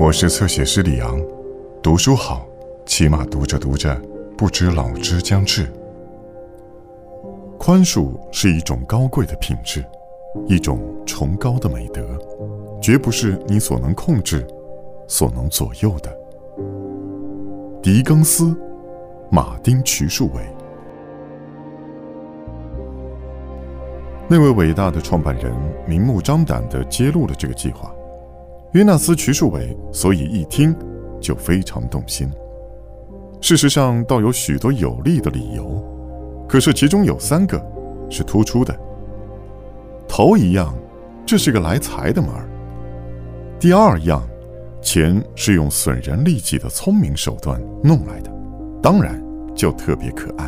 我是侧写师李昂，读书好，起码读着读着，不知老之将至。宽恕是一种高贵的品质，一种崇高的美德，绝不是你所能控制、所能左右的。狄更斯、马丁·瞿树伟，那位伟大的创办人明目张胆地揭露了这个计划。约纳斯·瞿树伟，所以一听就非常动心。事实上，倒有许多有利的理由，可是其中有三个是突出的。头一样，这是个来财的门儿；第二样，钱是用损人利己的聪明手段弄来的，当然就特别可爱；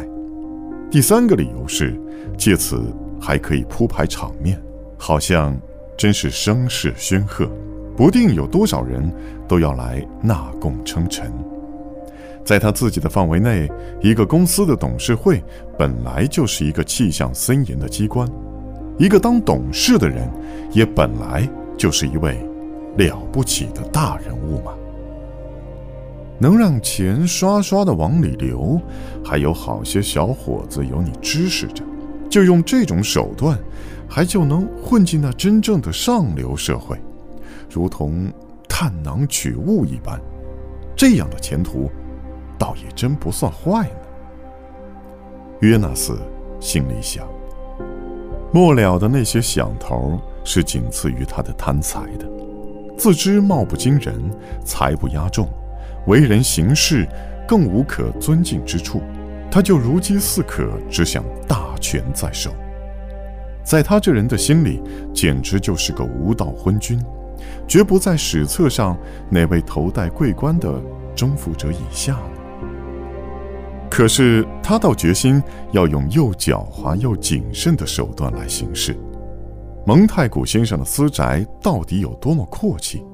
第三个理由是，借此还可以铺排场面，好像真是声势煊赫。不定有多少人都要来纳贡称臣，在他自己的范围内，一个公司的董事会本来就是一个气象森严的机关，一个当董事的人也本来就是一位了不起的大人物嘛。能让钱刷刷的往里流，还有好些小伙子有你支持着，就用这种手段，还就能混进那真正的上流社会。如同探囊取物一般，这样的前途，倒也真不算坏呢。约纳斯心里想：末了的那些响头是仅次于他的贪财的，自知貌不惊人，财不压众，为人行事更无可尊敬之处，他就如饥似渴，只想大权在手。在他这人的心里，简直就是个无道昏君。绝不在史册上那位头戴桂冠的征服者以下呢。可是他倒决心要用又狡猾又谨慎的手段来行事。蒙太古先生的私宅到底有多么阔气，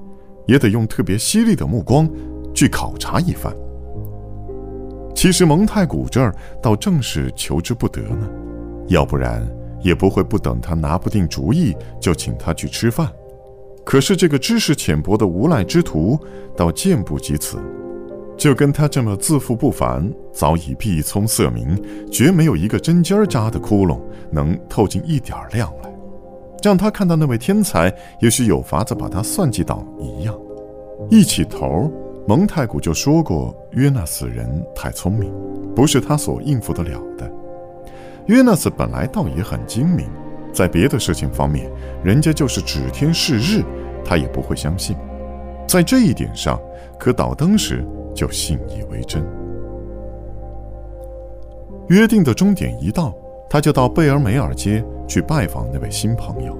也得用特别犀利的目光去考察一番。其实蒙太古这儿倒正是求之不得呢，要不然也不会不等他拿不定主意就请他去吃饭。可是这个知识浅薄的无赖之徒，倒见不及此，就跟他这么自负不凡、早已毕聪色明、绝没有一个针尖儿扎的窟窿能透进一点亮来，让他看到那位天才，也许有法子把他算计倒一样。一起头，蒙太古就说过，约纳斯人太聪明，不是他所应付得了的。约纳斯本来倒也很精明。在别的事情方面，人家就是指天示日，他也不会相信。在这一点上，可倒灯时就信以为真。约定的终点一到，他就到贝尔梅尔街去拜访那位新朋友。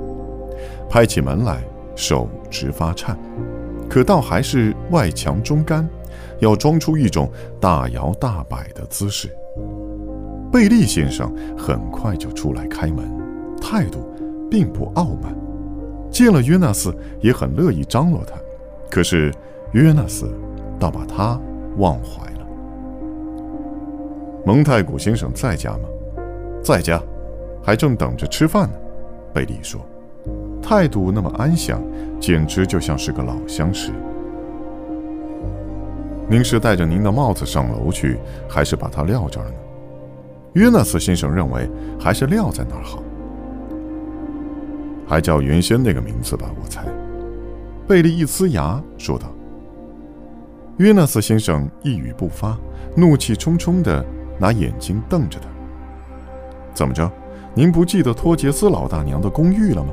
拍起门来，手直发颤，可倒还是外强中干，要装出一种大摇大摆的姿势。贝利先生很快就出来开门。态度并不傲慢，见了约纳斯也很乐意张罗他。可是约纳斯倒把他忘怀了。蒙太古先生在家吗？在家，还正等着吃饭呢。贝利说，态度那么安详，简直就像是个老相识。您是戴着您的帽子上楼去，还是把他撂这儿呢？约纳斯先生认为，还是撂在那儿好。还叫原先那个名字吧，我猜。贝利一呲牙说道。约纳斯先生一语不发，怒气冲冲的拿眼睛瞪着他。怎么着？您不记得托杰斯老大娘的公寓了吗？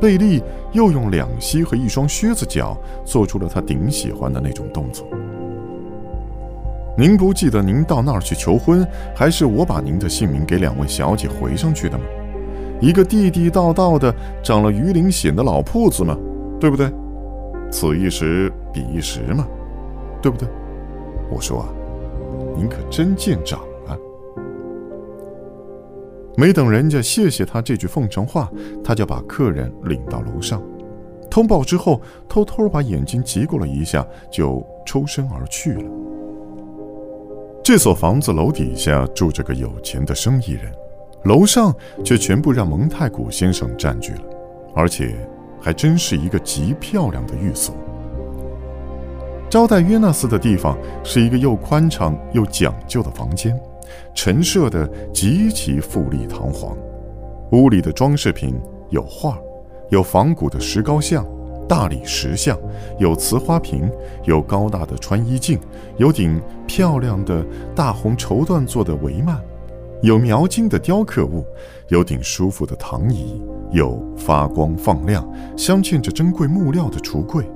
贝利又用两膝和一双靴子脚做出了他顶喜欢的那种动作。您不记得您到那儿去求婚，还是我把您的姓名给两位小姐回上去的吗？一个地地道道的长了鱼鳞癣的老铺子嘛，对不对？此一时彼一时嘛，对不对？我说啊，您可真见长啊！没等人家谢谢他这句奉承话，他就把客人领到楼上，通报之后，偷偷把眼睛急过了一下，就抽身而去了。这所房子楼底下住着个有钱的生意人。楼上却全部让蒙太古先生占据了，而且还真是一个极漂亮的寓所。招待约纳斯的地方是一个又宽敞又讲究的房间，陈设的极其富丽堂皇。屋里的装饰品有画，有仿古的石膏像、大理石像，有瓷花瓶，有高大的穿衣镜，有顶漂亮的大红绸缎做的帷幔，有描金的雕刻物，有顶舒服的躺椅，有发光放亮、镶嵌着珍贵木料的橱柜。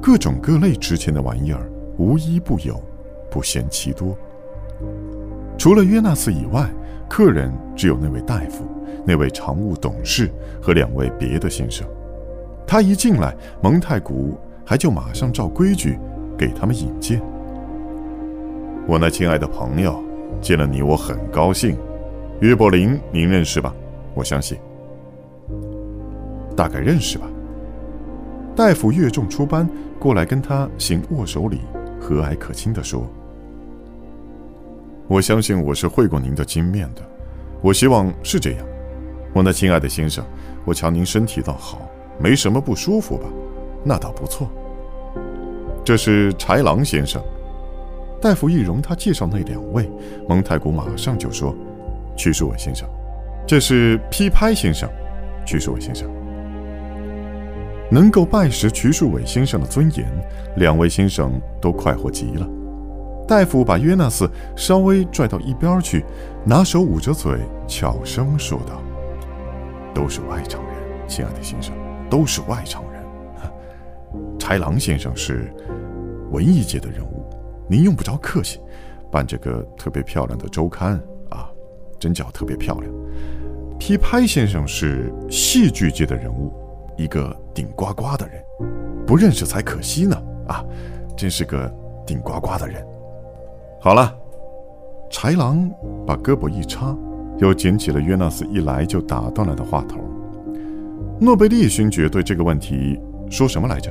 各种各类值钱的玩意儿，无一不有，不嫌其多。除了约纳斯以外，客人只有那位大夫、那位常务董事和两位别的先生。他一进来，蒙太古还就马上照规矩给他们引荐。我那亲爱的朋友，见了你我很高兴。岳伯林，您认识吧？我相信，大概认识吧。大夫越重出班过来跟他行握手礼，和蔼可亲地说：“我相信我是会过您的金面的，我希望是这样。我那亲爱的先生，我瞧您身体倒好，没什么不舒服吧？那倒不错。这是豺狼先生。”大夫一容他介绍那两位，蒙太古马上就说：“屈树伟先生，这是批拍先生，屈树伟先生。”能够拜识瞿树伟先生的尊严，两位先生都快活极了。大夫把约纳斯稍微拽到一边去，拿手捂着嘴，悄声说道：“都是外场人，亲爱的先生，都是外场人。豺狼先生是文艺界的人物，您用不着客气。办这个特别漂亮的周刊啊，真叫特别漂亮。批拍先生是戏剧界的人物。”一个顶呱呱的人，不认识才可惜呢！啊，真是个顶呱呱的人。好了，豺狼把胳膊一插，又捡起了约纳斯一来就打断了的话头。诺贝利勋爵对这个问题说什么来着？